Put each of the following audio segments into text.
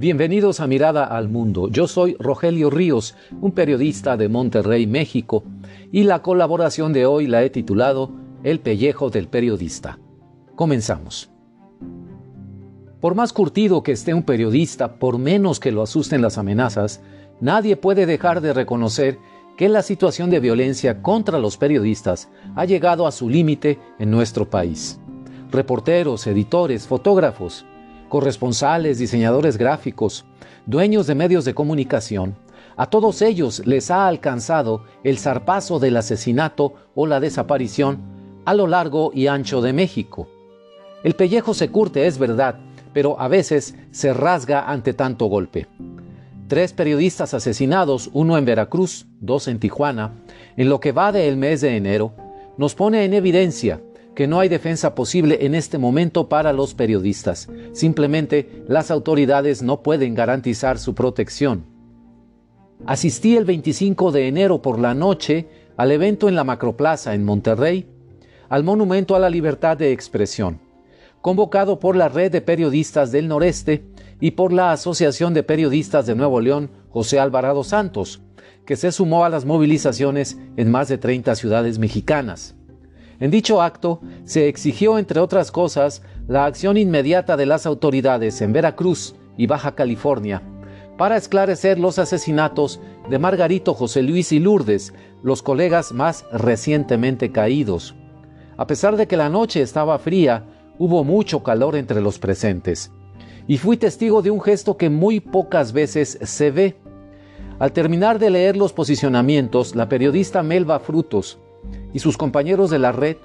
Bienvenidos a Mirada al Mundo. Yo soy Rogelio Ríos, un periodista de Monterrey, México, y la colaboración de hoy la he titulado El pellejo del periodista. Comenzamos. Por más curtido que esté un periodista, por menos que lo asusten las amenazas, nadie puede dejar de reconocer que la situación de violencia contra los periodistas ha llegado a su límite en nuestro país. Reporteros, editores, fotógrafos, corresponsales, diseñadores gráficos, dueños de medios de comunicación, a todos ellos les ha alcanzado el zarpazo del asesinato o la desaparición a lo largo y ancho de México. El pellejo se curte, es verdad, pero a veces se rasga ante tanto golpe. Tres periodistas asesinados, uno en Veracruz, dos en Tijuana, en lo que va del mes de enero, nos pone en evidencia que no hay defensa posible en este momento para los periodistas. Simplemente las autoridades no pueden garantizar su protección. Asistí el 25 de enero por la noche al evento en la Macroplaza en Monterrey, al Monumento a la Libertad de Expresión, convocado por la Red de Periodistas del Noreste y por la Asociación de Periodistas de Nuevo León, José Alvarado Santos, que se sumó a las movilizaciones en más de 30 ciudades mexicanas. En dicho acto se exigió, entre otras cosas, la acción inmediata de las autoridades en Veracruz y Baja California para esclarecer los asesinatos de Margarito José Luis y Lourdes, los colegas más recientemente caídos. A pesar de que la noche estaba fría, hubo mucho calor entre los presentes. Y fui testigo de un gesto que muy pocas veces se ve. Al terminar de leer los posicionamientos, la periodista Melba Frutos y sus compañeros de la red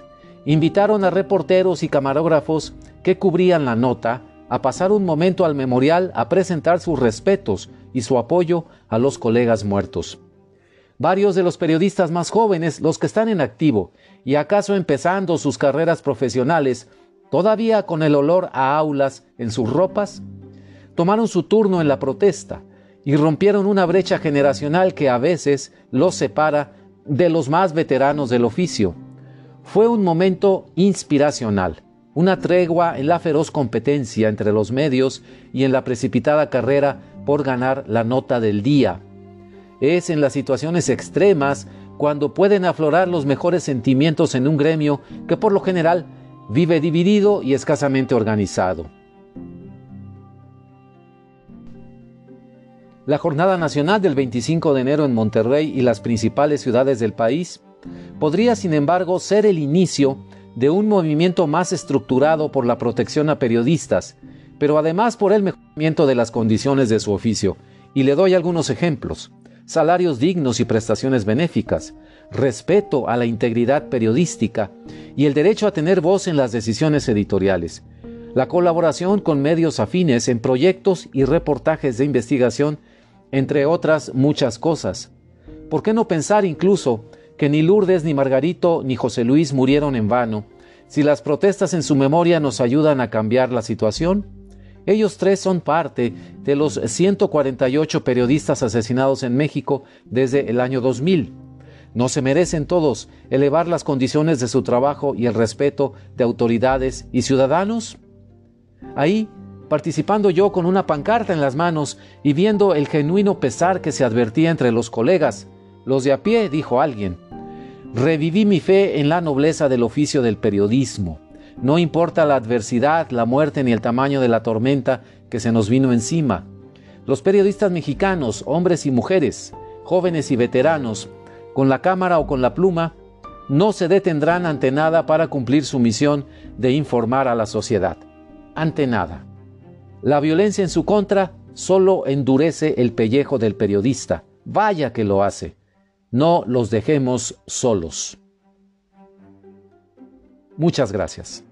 invitaron a reporteros y camarógrafos que cubrían la nota a pasar un momento al memorial a presentar sus respetos y su apoyo a los colegas muertos. Varios de los periodistas más jóvenes, los que están en activo y acaso empezando sus carreras profesionales, todavía con el olor a aulas en sus ropas, tomaron su turno en la protesta y rompieron una brecha generacional que a veces los separa de los más veteranos del oficio. Fue un momento inspiracional, una tregua en la feroz competencia entre los medios y en la precipitada carrera por ganar la nota del día. Es en las situaciones extremas cuando pueden aflorar los mejores sentimientos en un gremio que por lo general vive dividido y escasamente organizado. La jornada nacional del 25 de enero en Monterrey y las principales ciudades del país podría, sin embargo, ser el inicio de un movimiento más estructurado por la protección a periodistas, pero además por el mejoramiento de las condiciones de su oficio. Y le doy algunos ejemplos. Salarios dignos y prestaciones benéficas, respeto a la integridad periodística y el derecho a tener voz en las decisiones editoriales. La colaboración con medios afines en proyectos y reportajes de investigación entre otras muchas cosas. ¿Por qué no pensar incluso que ni Lourdes, ni Margarito, ni José Luis murieron en vano, si las protestas en su memoria nos ayudan a cambiar la situación? Ellos tres son parte de los 148 periodistas asesinados en México desde el año 2000. ¿No se merecen todos elevar las condiciones de su trabajo y el respeto de autoridades y ciudadanos? Ahí participando yo con una pancarta en las manos y viendo el genuino pesar que se advertía entre los colegas. Los de a pie, dijo alguien. Reviví mi fe en la nobleza del oficio del periodismo. No importa la adversidad, la muerte ni el tamaño de la tormenta que se nos vino encima. Los periodistas mexicanos, hombres y mujeres, jóvenes y veteranos, con la cámara o con la pluma, no se detendrán ante nada para cumplir su misión de informar a la sociedad. Ante nada. La violencia en su contra solo endurece el pellejo del periodista. Vaya que lo hace. No los dejemos solos. Muchas gracias.